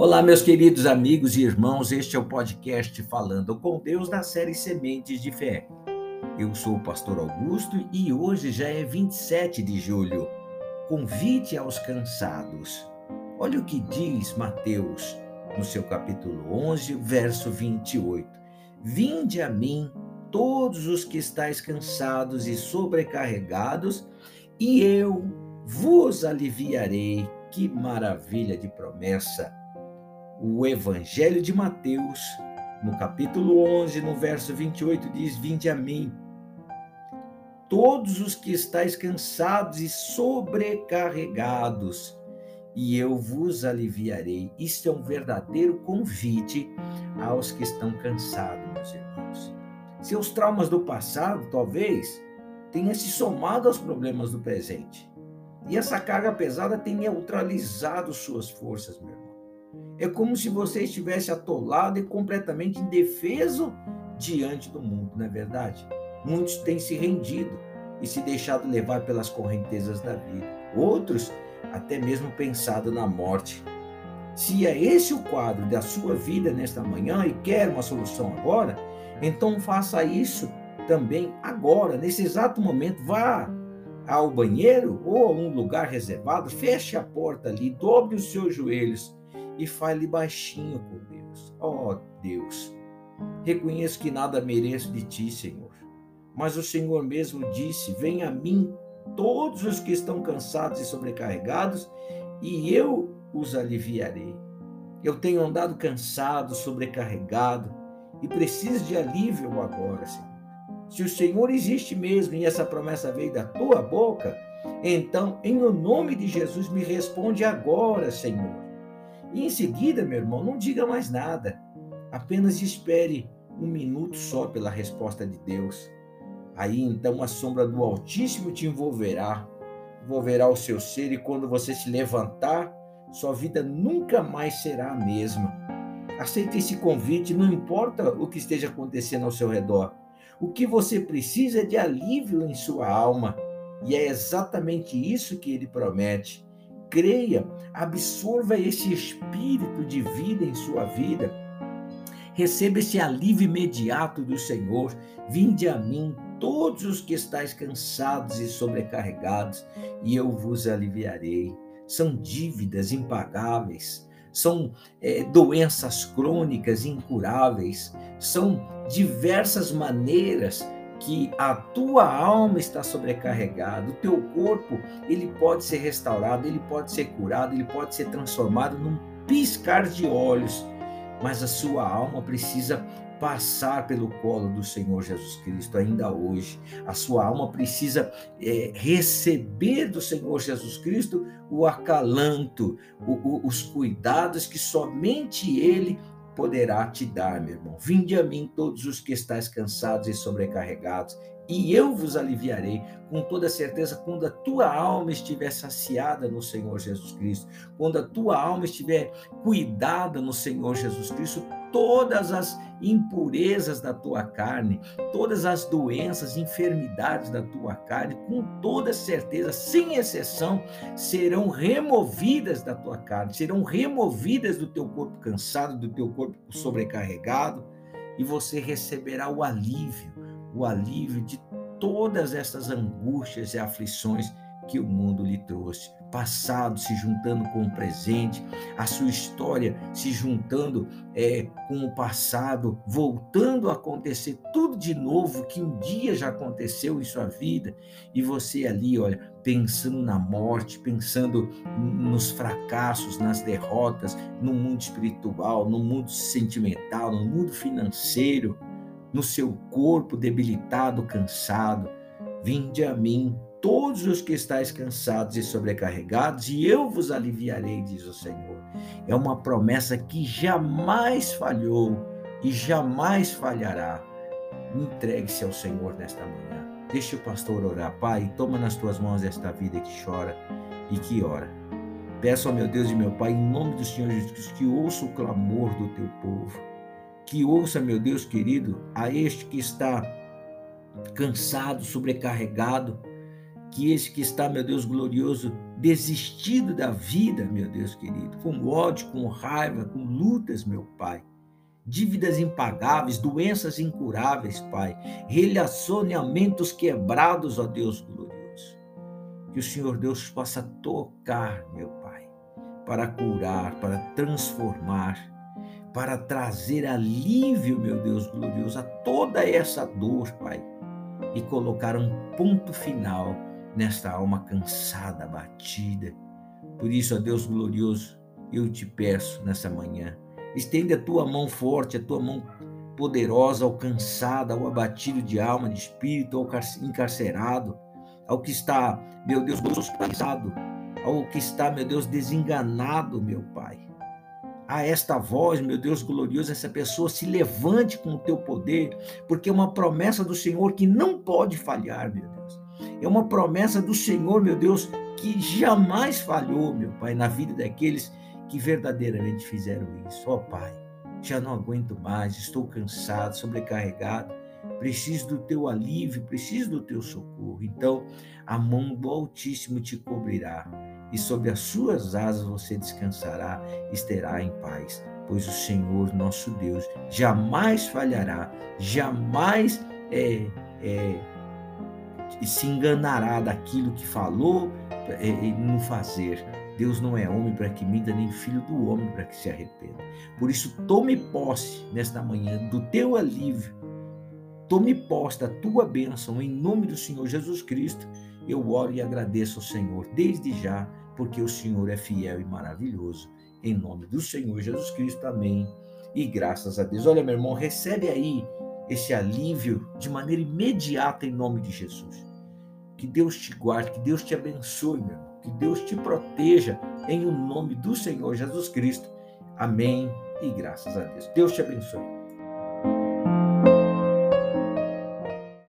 Olá, meus queridos amigos e irmãos, este é o podcast Falando com Deus da série Sementes de Fé. Eu sou o pastor Augusto e hoje já é 27 de julho. Convite aos cansados. Olha o que diz Mateus no seu capítulo 11, verso 28. Vinde a mim todos os que estáis cansados e sobrecarregados, e eu vos aliviarei. Que maravilha de promessa! O Evangelho de Mateus, no capítulo 11, no verso 28, diz: Vinde a mim, todos os que estáis cansados e sobrecarregados, e eu vos aliviarei. Isso é um verdadeiro convite aos que estão cansados, meus irmãos. Seus traumas do passado, talvez, tenham se somado aos problemas do presente. E essa carga pesada tem neutralizado suas forças, meu. É como se você estivesse atolado e completamente indefeso diante do mundo, não é verdade? Muitos têm se rendido e se deixado levar pelas correntezas da vida. Outros até mesmo pensado na morte. Se é esse o quadro da sua vida nesta manhã e quer uma solução agora, então faça isso também agora, nesse exato momento. Vá ao banheiro ou a um lugar reservado, feche a porta ali, dobre os seus joelhos e fale baixinho com Deus. Ó oh, Deus, reconheço que nada mereço de ti, Senhor. Mas o Senhor mesmo disse: Venha a mim todos os que estão cansados e sobrecarregados, e eu os aliviarei. Eu tenho andado cansado, sobrecarregado e preciso de alívio agora, Senhor. Se o Senhor existe mesmo e essa promessa veio da tua boca, então, em o nome de Jesus, me responde agora, Senhor. E em seguida, meu irmão, não diga mais nada. Apenas espere um minuto só pela resposta de Deus. Aí então a sombra do Altíssimo te envolverá, envolverá o seu ser, e quando você se levantar, sua vida nunca mais será a mesma. Aceite esse convite, não importa o que esteja acontecendo ao seu redor. O que você precisa é de alívio em sua alma, e é exatamente isso que ele promete creia, absorva esse espírito de vida em sua vida. Receba esse alívio imediato do Senhor. Vinde a mim, todos os que estáis cansados e sobrecarregados, e eu vos aliviarei. São dívidas impagáveis, são é, doenças crônicas incuráveis, são diversas maneiras que a tua alma está sobrecarregada, o teu corpo, ele pode ser restaurado, ele pode ser curado, ele pode ser transformado num piscar de olhos, mas a sua alma precisa passar pelo colo do Senhor Jesus Cristo ainda hoje. A sua alma precisa é, receber do Senhor Jesus Cristo o acalanto, o, o, os cuidados que somente Ele poderá te dar, meu irmão. Vinde a mim todos os que estáis cansados e sobrecarregados, e eu vos aliviarei, com toda certeza, quando a tua alma estiver saciada no Senhor Jesus Cristo, quando a tua alma estiver cuidada no Senhor Jesus Cristo, todas as impurezas da tua carne, todas as doenças, enfermidades da tua carne, com toda certeza, sem exceção, serão removidas da tua carne, serão removidas do teu corpo cansado, do teu corpo sobrecarregado, e você receberá o alívio, o alívio de todas essas angústias e aflições que o mundo lhe trouxe. Passado se juntando com o presente, a sua história se juntando é, com o passado, voltando a acontecer tudo de novo que um dia já aconteceu em sua vida, e você ali, olha, pensando na morte, pensando nos fracassos, nas derrotas, no mundo espiritual, no mundo sentimental, no mundo financeiro, no seu corpo debilitado, cansado. Vinde a mim, todos os que estáis cansados e sobrecarregados, e eu vos aliviarei, diz o Senhor. É uma promessa que jamais falhou e jamais falhará. Entregue-se ao Senhor nesta manhã. Deixe o pastor orar. Pai, toma nas tuas mãos esta vida que chora e que ora. Peço ao meu Deus e meu Pai, em nome do Senhor Jesus que ouça o clamor do teu povo. Que ouça, meu Deus querido, a este que está cansado, sobrecarregado, que esse que está, meu Deus glorioso, desistido da vida, meu Deus querido, com ódio, com raiva, com lutas, meu Pai, dívidas impagáveis, doenças incuráveis, Pai, relacionamentos quebrados, ó Deus glorioso. Que o Senhor Deus possa tocar, meu Pai, para curar, para transformar, para trazer alívio, meu Deus glorioso, a toda essa dor, Pai, e colocar um ponto final nesta alma cansada, abatida. Por isso, ó Deus glorioso, eu te peço nessa manhã, estende a tua mão forte, a tua mão poderosa ao cansado, ao abatido de alma, de espírito, ao encarcerado, ao que está, meu Deus, hospitalizado, ao que está, meu Deus, desenganado, meu Pai. A esta voz, meu Deus glorioso, essa pessoa se levante com o teu poder, porque é uma promessa do Senhor que não pode falhar, meu Deus. É uma promessa do Senhor, meu Deus, que jamais falhou, meu Pai, na vida daqueles que verdadeiramente fizeram isso. Ó oh, Pai, já não aguento mais, estou cansado, sobrecarregado, preciso do teu alívio, preciso do teu socorro. Então, a mão do Altíssimo te cobrirá e sobre as suas asas você descansará estará em paz, pois o Senhor nosso Deus jamais falhará, jamais é, é, se enganará daquilo que falou é, no fazer. Deus não é homem para que minta, nem filho do homem para que se arrependa. Por isso, tome posse nesta manhã do teu alívio, tome posse da tua bênção, em nome do Senhor Jesus Cristo. Eu oro e agradeço ao Senhor desde já, porque o Senhor é fiel e maravilhoso. Em nome do Senhor Jesus Cristo, amém. E graças a Deus. Olha, meu irmão, recebe aí esse alívio de maneira imediata em nome de Jesus. Que Deus te guarde, que Deus te abençoe, meu irmão. Que Deus te proteja em o nome do Senhor Jesus Cristo. Amém e graças a Deus. Deus te abençoe.